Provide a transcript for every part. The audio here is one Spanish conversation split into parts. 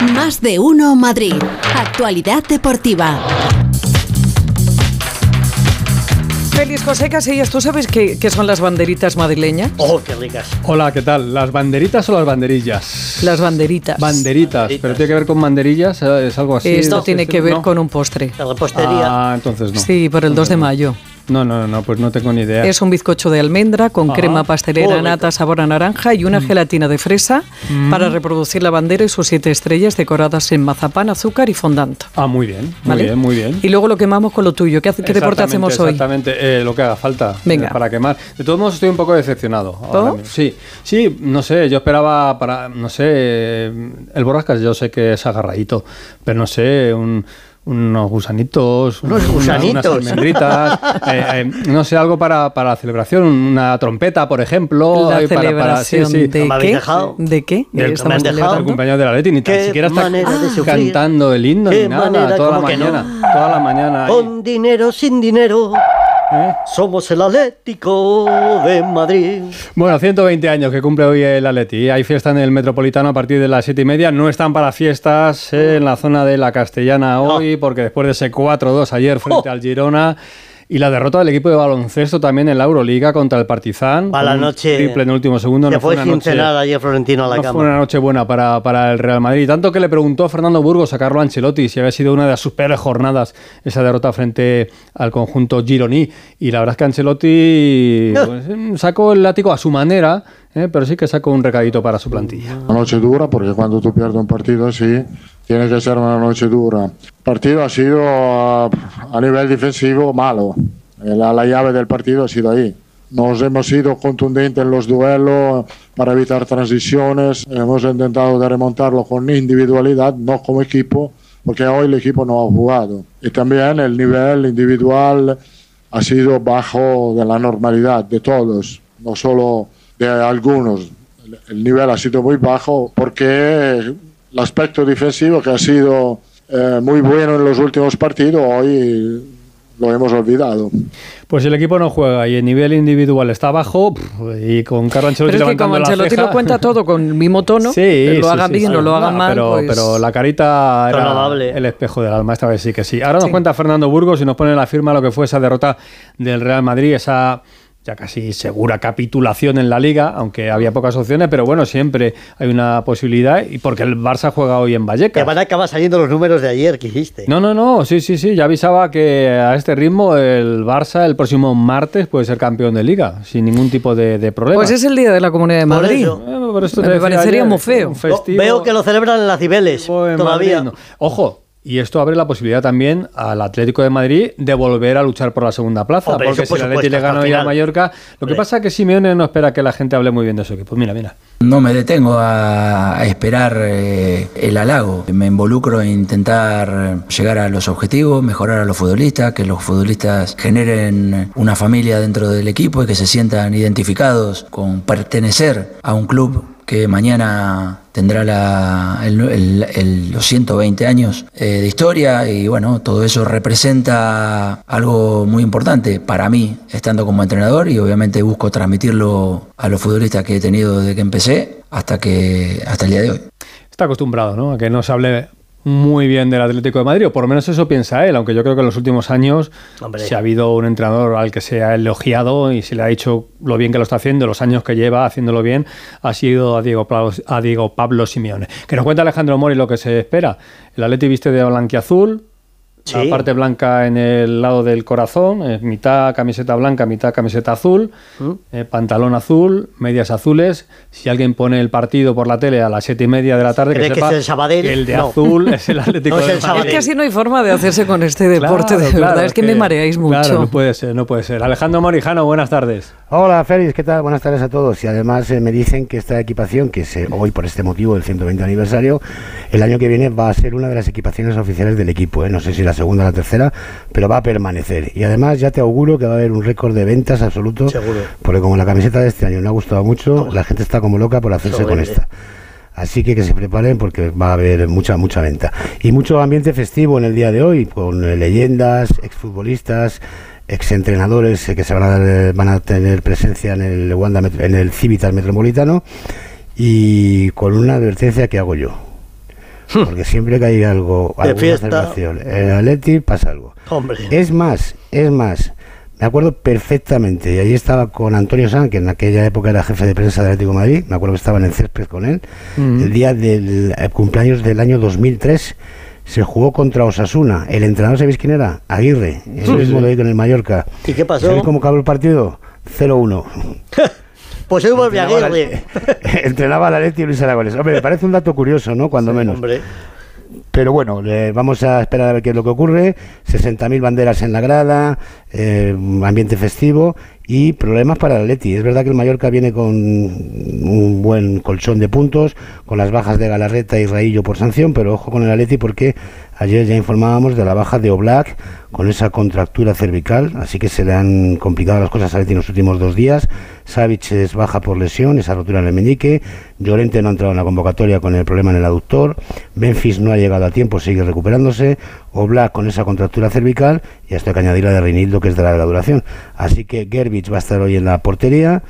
Más de uno Madrid. Actualidad deportiva. Félix José Casillas, ¿tú sabes qué, qué son las banderitas madrileñas? ¡Oh, qué ricas! Hola, ¿qué tal? ¿Las banderitas o las banderillas? Las banderitas. Banderitas, Banderitas. pero tiene que ver con banderillas, es algo así. Esto ¿no? tiene que ver ¿No? con un postre. La repostería. Ah, entonces no. Sí, por el 2 de mayo. No, no, no, no, pues no tengo ni idea. Es un bizcocho de almendra con Ajá. crema pastelera, Oh, nata, sabor a naranja y una gelatina de fresa para reproducir la bandera y sus siete estrellas decoradas en mazapán, azúcar y fondant. Ah, muy bien, muy ¿Vale? bien, muy bien. Y luego lo quemamos con lo tuyo. ¿Qué, qué deporte hacemos hoy? Exactamente, eh, lo que haga falta Venga. eh, para quemar. De todos modos, estoy un poco decepcionado. ahora mismo. Sí, sí, no sé, yo esperaba para, no sé, eh, el borrascas yo sé que es agarradito, pero no sé, un- unos gusanitos, Unos una- gusanitos. unas almendritas, eh, eh, no sé, algo para, para la celebración, una trompeta, por ejemplo. La eh, para- para- sí, celebración sí. de ¿No me habéis qué? dejado? ¿De qué? Del- Estamos me han dejado. El cumpleaños de la Leti, ni tan siquiera está cantando el himno ni nada, manera, toda la ¿cómo que no? mañana, toda la mañana. ahí. Con dinero, sin dinero, ¿Eh? somos el Atlético de Madrid. Bueno, 120 años que cumple hoy el Atleti. Hay fiesta en el Metropolitano a partir de las 7 y media. No están para fiestas en la zona de la Castellana hoy, porque después de ese 4-2 ayer frente Oh. al Girona y la derrota del equipo de baloncesto también en la Euroliga contra el Partizan. Va la noche. Triple en el último segundo. Se no fue fue sin una noche, ayer Florentino a la no cama. fue una noche buena para, para el Real Madrid. Tanto que le preguntó Fernando Burgos a Carlo Ancelotti si había sido una de sus peores jornadas esa derrota frente al conjunto Gironi. Y la verdad es que Ancelotti No. pues, mm, sacó el látigo a su manera, eh, pero sí que sacó un recadito para su plantilla. Una noche dura porque cuando tú pierdes un partido así, tiene que ser una noche dura. El partido ha sido a nivel defensivo malo. La, la llave del partido ha sido ahí. Nos hemos sido contundentes en los duelos para evitar transiciones. Hemos intentado de remontarlo con individualidad, no como equipo, porque hoy el equipo no ha jugado. Y también el nivel individual ha sido bajo de la normalidad de todos, no solo de algunos. El nivel ha sido muy bajo porque el aspecto defensivo que ha sido eh, muy bueno en los últimos partidos hoy lo hemos olvidado. Pues el equipo no juega y el nivel individual está bajo y con Carlo Ancelotti Pero es que como Ancelotti ceja- lo cuenta todo con el mismo tono, Sí, que lo sí, haga sí, bien sí. o lo haga No, mal, pero, pues- pero la carita era amable. el espejo del alma, esta vez sí que sí. Ahora nos Sí. cuenta Fernando Burgos y nos pone en la firma lo que fue esa derrota del Real Madrid, esa ya casi segura capitulación en la liga, aunque había pocas opciones, pero bueno, siempre hay una posibilidad y porque el Barça juega hoy en Te Vallecas. van a acabar saliendo los números de ayer que hiciste. No, no, no, sí, sí, sí, ya avisaba que a este ritmo el Barça el próximo martes puede ser campeón de liga, sin ningún tipo de, de problema. Pues es el día de la Comunidad de Por Madrid. eso. Eh, por esto te Me parecería ayer, muy feo. Veo que lo celebran en las Cibeles todavía. Madrid, no. Ojo, y esto abre la posibilidad también al Atlético de Madrid de volver a luchar por la segunda plaza. Hombre, porque eso por si el Atlético le hoy a. Mallorca, lo que pasa es que Simeone no espera que la gente hable muy bien de su equipo. Mira, mira. No me detengo a, a esperar eh, el halago. Me involucro en intentar llegar a los objetivos, mejorar a los futbolistas, que los futbolistas generen una familia dentro del equipo y que se sientan identificados con pertenecer a un club que mañana tendrá los 120 años eh, de historia y bueno, todo eso representa algo muy importante para mí estando como entrenador y obviamente busco transmitirlo a los futbolistas que he tenido desde que empecé hasta, que, hasta el día de hoy. Está acostumbrado, ¿no? A que no se hable muy bien del Atlético de Madrid, o por lo menos eso piensa él, aunque yo creo que en los últimos años, Hombre. si ha habido un entrenador al que se ha elogiado y se le ha dicho lo bien que lo está haciendo, los años que lleva haciéndolo bien, ha sido a Diego Pablo, a Diego Pablo Simeone. Que nos cuenta Alejandro Mori lo que se espera. El Atleti viste de blanquiazul, Sí. la parte blanca en el lado del corazón, es mitad camiseta blanca, mitad camiseta azul, ¿Mm? eh, pantalón azul, medias azules. Si alguien pone el partido por la tele a las siete y media de la tarde, que ¿Cree que es el Sabadell? que el de No. azul es el Atlético No es de el Madrid. Sabadell. Es que así no hay forma de hacerse con este deporte, Claro, de claro, verdad. Es que, me mareáis mucho. Claro, no puede ser, no puede ser. Alejandro Morijano, buenas tardes. Hola Félix, ¿qué tal? Buenas tardes a todos. Y además eh, me dicen que esta equipación, que se, hoy por este motivo, el 120 aniversario, el año que viene va a ser una de las equipaciones oficiales del equipo. ¿eh? No sé si la segunda o la tercera, pero va a permanecer. Y además ya te auguro que va a haber un récord de ventas absoluto. Seguro. Porque como la camiseta de este año no ha gustado mucho, la gente está como loca por hacerse con esta. Así que que se preparen porque va a haber mucha, mucha venta. Y mucho ambiente festivo en el día de hoy, con leyendas, exfutbolistas, exentrenadores eh, que se van a, dar, eh, van a tener presencia en el, Wanda en el Civitas Metropolitano y con una advertencia que hago yo. porque siempre que hay algo, De alguna celebración en el Atleti pasa algo. Hombre. Es más, es más, me acuerdo perfectamente, y ahí estaba con Antonio San, que en aquella época era jefe de prensa del Atlético de Madrid, me acuerdo que estaba en el césped con él, el día del eh, cumpleaños del año 2003, se jugó contra Osasuna, el entrenador, ¿sabéis quién era? Aguirre, el mismo de ahí con el Mallorca. ¿Y qué pasó? ¿Sabéis cómo acabó el partido? 0-1. Pues hoy a Entrenaba la- Aguirre. Entrenaba al Atleti y Luis Aragones. Hombre, me parece un dato curioso, ¿no? Cuando menos. Hombre. Pero bueno, vamos a esperar a ver qué es lo que ocurre. 60.000 banderas en la grada, eh, ambiente festivo y problemas para el Atleti. Es verdad que el Mallorca viene con un buen colchón de puntos, con las bajas de Galarreta y Raillo por sanción, pero ojo con el Atleti porque ayer ya informábamos de la baja de Oblak con esa contractura cervical, así que se le han complicado las cosas a Atleti en los últimos dos días. Savic es baja por lesión, esa rotura en el meñique. Llorente no ha entrado en la convocatoria con el problema en el aductor. Memphis no ha llegado a tiempo, sigue recuperándose. Oblak con esa contractura cervical y hasta que añadir la de Reinildo, que es de larga duración. Así que Gerbich va a estar hoy en la portería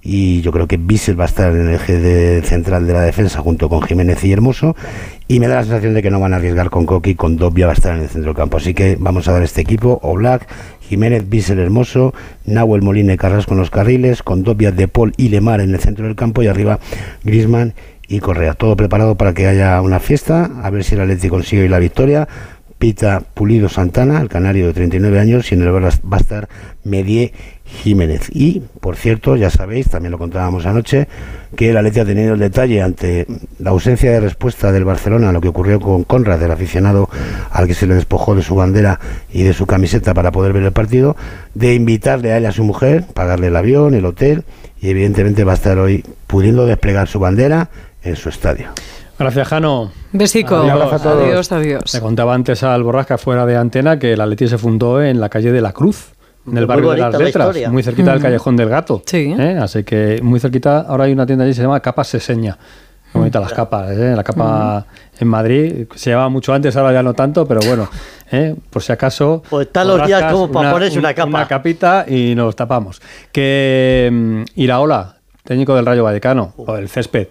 y yo creo que Bissell va a estar en el eje de- central de la defensa junto con Jiménez y Hermoso y me da la sensación de que no van a arriesgar con Coqui, con Dobia va a estar en el centro del campo, así que vamos a dar este equipo, Oblak, Jiménez, Bissell, Hermoso, Nahuel Molina y Carrasco en los carriles, con Dobia, De Paul y Lemar en el centro del campo y arriba Grisman y Correa, todo preparado para que haya una fiesta, a ver si el Atleti consigue hoy la victoria, Pita Pulido Santana, el canario de 39 años, y en el bar va a estar Medie Jiménez. Y, por cierto, ya sabéis, también lo contábamos anoche, que el Atleti ha tenido el detalle ante la ausencia de respuesta del Barcelona a lo que ocurrió con Conrad, el aficionado al que se le despojó de su bandera y de su camiseta para poder ver el partido, de invitarle a él y a su mujer, pagarle el avión, el hotel, y evidentemente va a estar hoy pudiendo desplegar su bandera en su estadio. Gracias, Jano. Besico. Adiós. a todos. Adiós, adiós. Le contaba antes al Borrasca fuera de antena que el Atleti se fundó en la calle de la Cruz, en el Muy barrio de las la Letras, muy cerquita del Callejón del Gato. Sí. ¿eh? Así que muy cerquita, ahora hay una tienda allí que se llama Capa Seseña. Qué bonita las capas, ¿eh? la capa en Madrid se llevaba mucho antes, ahora ya no tanto, pero bueno, ¿eh? por si acaso. Pues están los días como para ponerse una capa. Una capita y nos tapamos. Que mm, Iraola, técnico del Rayo Vallecano, o del césped.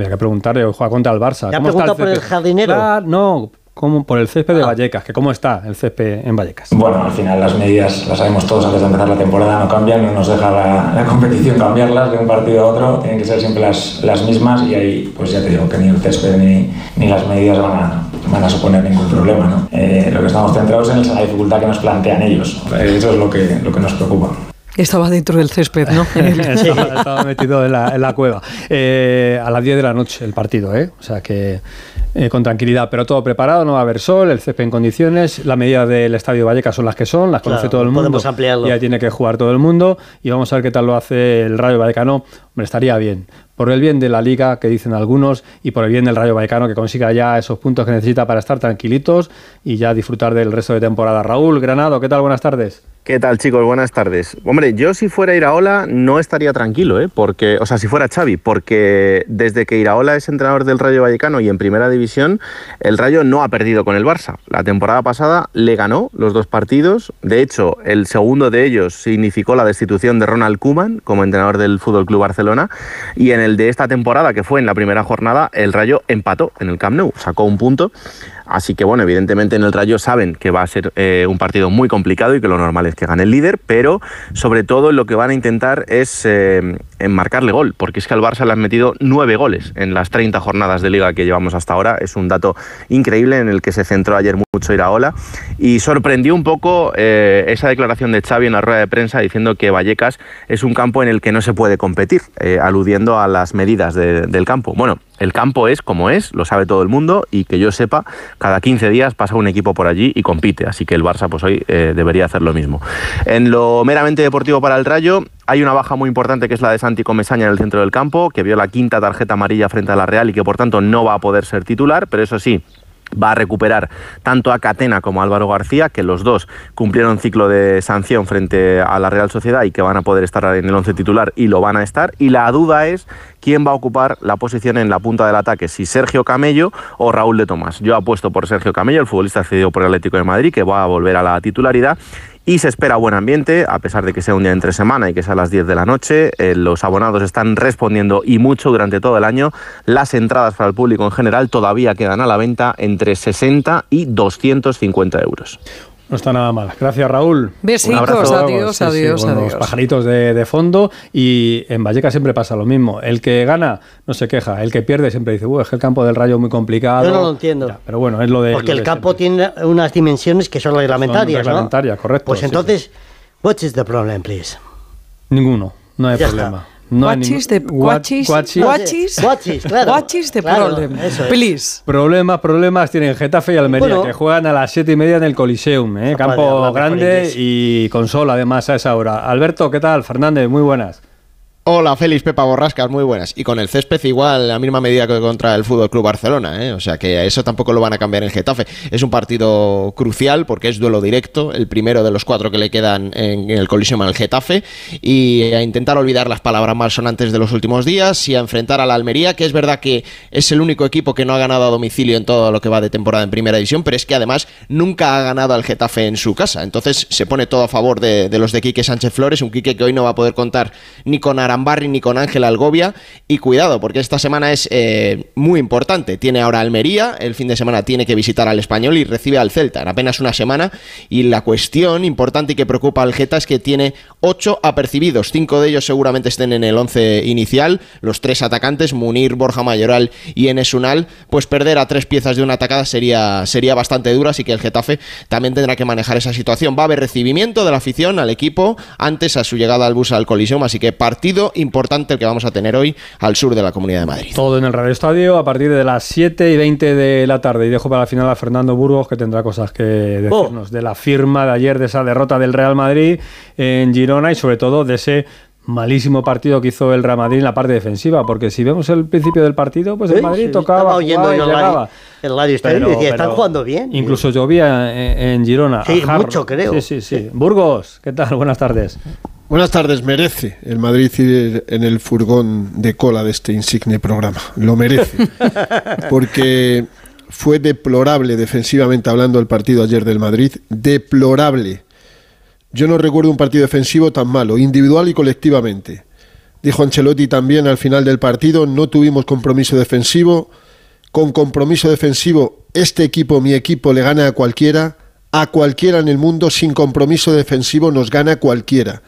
Había que preguntarle, juega contra el Barça. ¿Le ha ¿Cómo está preguntado por el jardinero? Claro, no, como por el césped Ah. de Vallecas, que cómo está el césped en Vallecas. Bueno, al final las medidas las sabemos todos antes de empezar la temporada, no cambian, no nos deja la, la competición cambiarlas de un partido a otro, tienen que ser siempre las, las mismas y ahí pues ya te digo que ni el césped ni, ni las medidas van a, van a suponer ningún problema. ¿no? Eh, lo que estamos centrados en es en la dificultad que nos plantean ellos, eso es lo que, lo que nos preocupa. Estaba dentro del césped, ¿no? Estaba, estaba metido en la, en la cueva. Eh, a las 10 de la noche el partido, ¿eh? O sea que eh, con tranquilidad, pero todo preparado, no va a haber sol, el césped en condiciones, las medidas del Estadio Vallecas son las que son, las conoce Claro, todo el mundo. podemos ampliarlo. Y ahí tiene que jugar todo el mundo y vamos a ver qué tal lo hace el Rayo Vallecano. Hombre, estaría bien. Por el bien de la liga, que dicen algunos, y por el bien del Rayo Vallecano, que consiga ya esos puntos que necesita para estar tranquilitos y ya disfrutar del resto de temporada. Raúl, Granado, ¿qué tal? Buenas tardes. ¿Qué tal chicos? Buenas tardes. Hombre, yo si fuera Iraola no estaría tranquilo, ¿eh? Porque, o sea, si fuera Xavi, porque desde que Iraola es entrenador del Rayo Vallecano y en Primera División, el Rayo no ha perdido con el Barça. La temporada pasada le ganó los dos partidos. De hecho, el segundo de ellos significó la destitución de Ronald Koeman como entrenador del Fútbol Club Barcelona y en el de esta temporada, que fue en la primera jornada, el Rayo empató en el Camp Nou, sacó un punto. Así que bueno, evidentemente en el Rayo saben que va a ser eh, un partido muy complicado y que lo normal es que gane el líder, pero sobre todo lo que van a intentar es eh, marcarle gol, porque es que al Barça le han metido nueve goles en las 30 jornadas de liga que llevamos hasta ahora. Es un dato increíble en el que se centró ayer mucho Iraola y sorprendió un poco eh, esa declaración de Xavi en la rueda de prensa diciendo que Vallecas es un campo en el que no se puede competir, eh, aludiendo a las medidas de- del campo. Bueno, el campo es como es, lo sabe todo el mundo y que yo sepa, cada 15 días pasa un equipo por allí y compite, así que el Barça pues hoy eh, debería hacer lo mismo. En lo meramente deportivo para el Rayo, hay una baja muy importante que es la de Santi Comesaña en el centro del campo, que vio la quinta tarjeta amarilla frente a la Real y que por tanto no va a poder ser titular, pero eso sí, va a recuperar tanto a Catena como a Álvaro García, que los dos cumplieron ciclo de sanción frente a la Real Sociedad y que van a poder estar en el once titular y lo van a estar. Y la duda es quién va a ocupar la posición en la punta del ataque, si Sergio Camello o Raúl de Tomás. Yo apuesto por Sergio Camello, el futbolista cedido por el Atlético de Madrid, que va a volver a la titularidad. Y se espera buen ambiente, a pesar de que sea un día entre semana y que sea a las 10 de la noche. Eh, los abonados están respondiendo y mucho durante todo el año. Las entradas para el público en general todavía quedan a la venta entre 60 y 250 euros. No está nada mal. Gracias, Raúl. Besitos, adiós, adiós, adiós. Los pajaritos de, fondo y en Vallecas siempre pasa lo mismo. El que gana no se queja, el que pierde siempre dice, es que el campo del Rayo es muy complicado. Yo no lo entiendo. pero bueno, es lo de... Porque el campo tiene unas dimensiones que son reglamentarias, son reglamentarias, correcto. Pues entonces, what is the problem, please? Ninguno, no hay problema. No guachis de guachis, guachis, guachis, claro, guachis de problem. Please. Problemas, problemas tienen Getafe y Almería, que juegan a las siete y media en el Coliseum, ¿eh? campo grande y con sol además a esa hora. Alberto, ¿qué tal? Fernández, muy buenas. Hola, Félix, Pepa Borrascas, muy buenas. Y con el césped igual, la misma medida que contra el Fútbol Club Barcelona, ¿eh? o sea que eso tampoco lo van a cambiar en Getafe. Es un partido crucial porque es duelo directo, el primero de los cuatro que le quedan en, el colisión al Getafe, y a intentar olvidar las palabras malsonantes de los últimos días y a enfrentar a la Almería, que es verdad que es el único equipo que no ha ganado a domicilio en todo lo que va de temporada en Primera División, pero es que además nunca ha ganado al Getafe en su casa. Entonces se pone todo a favor de, los de Quique Sánchez Flores, un Quique que hoy no va a poder contar ni con Arambarri ni con Ángel Algovia. Y cuidado, porque esta semana es eh, muy importante. Tiene ahora Almería, el fin de semana tiene que visitar al Español y recibe al Celta en apenas una semana. Y la cuestión importante y que preocupa al Geta es que tiene ocho apercibidos. Cinco de ellos seguramente estén en el once inicial. Los tres atacantes, Munir, Borja Mayoral y Enes Unal. Pues perder a tres piezas de una atacada sería, sería bastante duro, así que el Getafe también tendrá que manejar esa situación. Va a haber recibimiento de la afición al equipo antes a su llegada al bus al colisión, así que partido importante que vamos a tener hoy al sur de la Comunidad de Madrid. Todo en el Radio Estadio a partir de las 7 y 20 de la tarde. Y dejo para la final a Fernando Burgos, que tendrá cosas que decirnos oh. de la firma de ayer, de esa derrota del Real Madrid en Girona y sobre todo de ese malísimo partido que hizo el Real Madrid en la parte defensiva, porque si vemos el principio del partido, pues el Madrid tocaba, oyendo y llegaba. El radio está decía, están jugando bien. Incluso llovía en, Girona. Sí, mucho creo. Sí, sí, sí. Burgos, ¿qué tal? Buenas tardes. Buenas tardes, merece el Madrid ir en el furgón de cola de este insigne programa. Lo merece. Porque fue deplorable defensivamente hablando el partido ayer del Madrid. Deplorable. Yo no recuerdo un partido defensivo tan malo, individual y colectivamente. Dijo Ancelotti también al final del partido, no tuvimos compromiso defensivo. Con compromiso defensivo, este equipo, mi equipo, le gana a cualquiera. A cualquiera en el mundo sin compromiso defensivo nos gana cualquiera.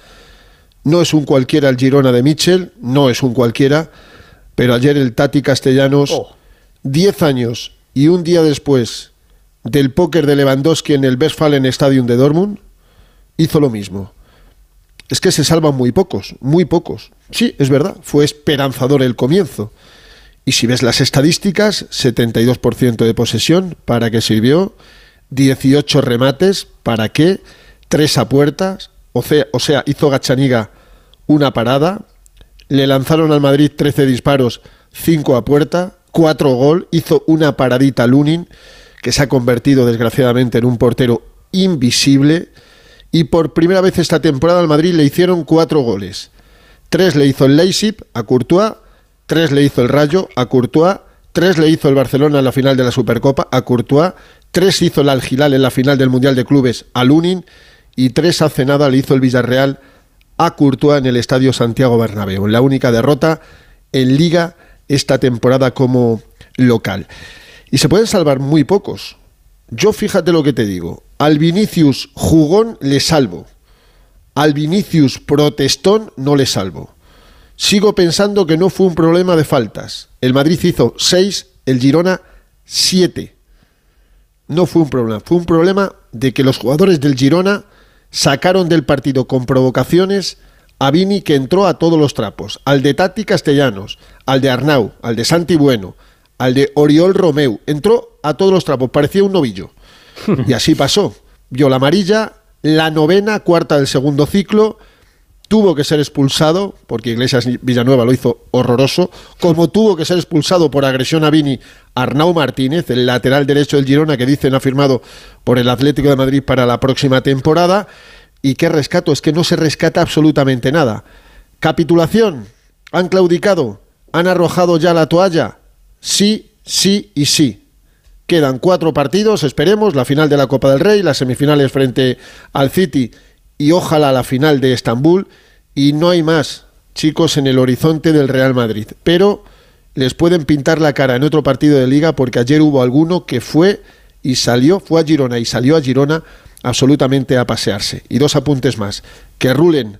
No es un cualquiera el Girona de Mitchell, no es un cualquiera, pero ayer el Tati Castellanos, 10 años y un día después del póker de Lewandowski en el Westfalen Stadium de Dortmund, hizo lo mismo. Es que se salvan muy pocos, muy pocos. Sí, es verdad, fue esperanzador el comienzo. Y si ves las estadísticas, 72% de posesión, ¿para qué sirvió? 18 remates, ¿para qué? 3 a puertas, o sea, hizo Gachaniga una parada, le lanzaron al Madrid 13 disparos, 5 a puerta, 4 gol, hizo una paradita Lunin, que se ha convertido desgraciadamente en un portero invisible, y por primera vez esta temporada al Madrid le hicieron 4 goles. 3 le hizo el Leipzig a Courtois, 3 le hizo el Rayo a Courtois, 3 le hizo el Barcelona en la final de la Supercopa a Courtois, 3 hizo el Algilal en la final del Mundial de Clubes a Lunin, y tres hace nada le hizo el Villarreal a Courtois en el Estadio Santiago Bernabéu. La única derrota en Liga esta temporada como local. Y se pueden salvar muy pocos. Yo fíjate lo que te digo. Al Vinicius jugón le salvo. Al Vinicius protestón no le salvo. Sigo pensando que no fue un problema de faltas. El Madrid hizo seis, el Girona siete. No fue un problema. Fue un problema de que los jugadores del Girona sacaron del partido con provocaciones a Vini que entró a todos los trapos, al de Tati Castellanos, al de Arnau, al de Santi Bueno, al de Oriol Romeu, entró a todos los trapos, parecía un novillo. Y así pasó. Vio la amarilla, la novena, cuarta del segundo ciclo, tuvo que ser expulsado, porque Iglesias Villanueva lo hizo horroroso, como tuvo que ser expulsado por agresión a Vini Arnau Martínez, el lateral derecho del Girona, que dicen ha firmado por el Atlético de Madrid para la próxima temporada. ¿Y qué rescato? Es que no se rescata absolutamente nada. Capitulación. ¿Han claudicado? ¿Han arrojado ya la toalla? Sí, sí y sí. Quedan cuatro partidos, esperemos, la final de la Copa del Rey, las semifinales frente al City y ojalá la final de Estambul y no hay más chicos en el horizonte del Real Madrid. Pero les pueden pintar la cara en otro partido de liga porque ayer hubo alguno que fue y salió, fue a Girona y salió a Girona absolutamente a pasearse. Y dos apuntes más. Que rulen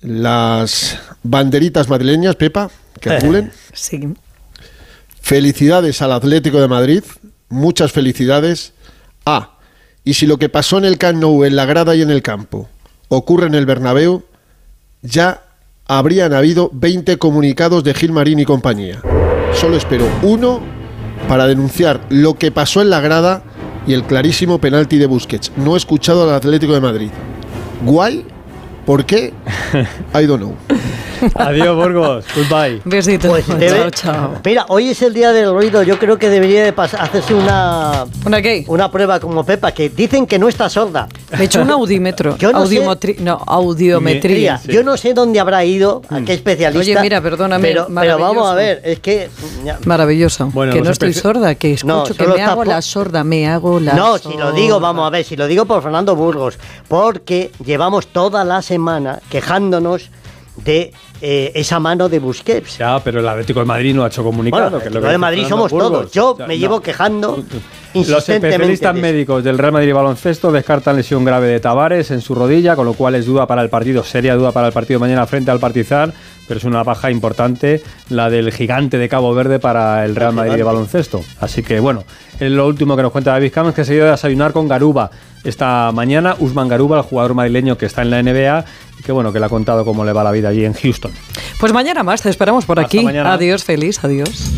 las banderitas madrileñas, Pepa, que rulen. Sí. Felicidades al Atlético de Madrid, muchas felicidades. Ah, y si lo que pasó en el Camp Nou, en la grada y en el campo, ocurre en el Bernabéu, ya habrían habido 20 comunicados de Gilmarín y compañía. Solo espero uno para denunciar lo que pasó en la grada y el clarísimo penalti de Busquets. No he escuchado al Atlético de Madrid. Guay, ¿por qué? I don't know. Adiós, Burgos. Goodbye. Besito. Pues chao, debe- chao. Mira, hoy es el día del ruido. Yo creo que debería de hacerse una, ¿Una qué? una prueba como Pepa, que dicen que no está sorda. Me he hecho un audímetro. Yo no sé- Audiometri- No, audiometría. Yo no sé dónde habrá ido, a qué especialista. Oye, mira, perdóname, Pero, pero vamos a ver, es que. Maravilloso. Bueno, que no estoy sorda, que escucho No, que me hago la sorda, me hago la No, sorda. si lo digo, vamos a ver, si lo digo por Fernando Burgos, porque llevamos toda la semana quejándonos de eh, esa mano de Busquets. Ya, pero el Atlético de Madrid no ha hecho comunicado. Bueno, es lo que de Madrid somos todos. Burgos. Yo Ya, me no. llevo quejando Los especialistas de médicos del Real Madrid Baloncesto descartan lesión grave de Tavares en su rodilla, con lo cual es duda para el partido, seria duda para el partido mañana frente al Partizan, pero es una baja importante la del gigante de Cabo Verde para el Real Madrid de baloncesto. Así que bueno, es lo último que nos cuenta David Campos, que se ha ido a desayunar con Garuba esta mañana, Usman Garuba, el jugador madrileño que está en la NBA, que bueno, que le ha contado cómo le va la vida allí en Houston. Pues mañana más, te esperamos por Hasta aquí. mañana. Adiós, feliz, adiós.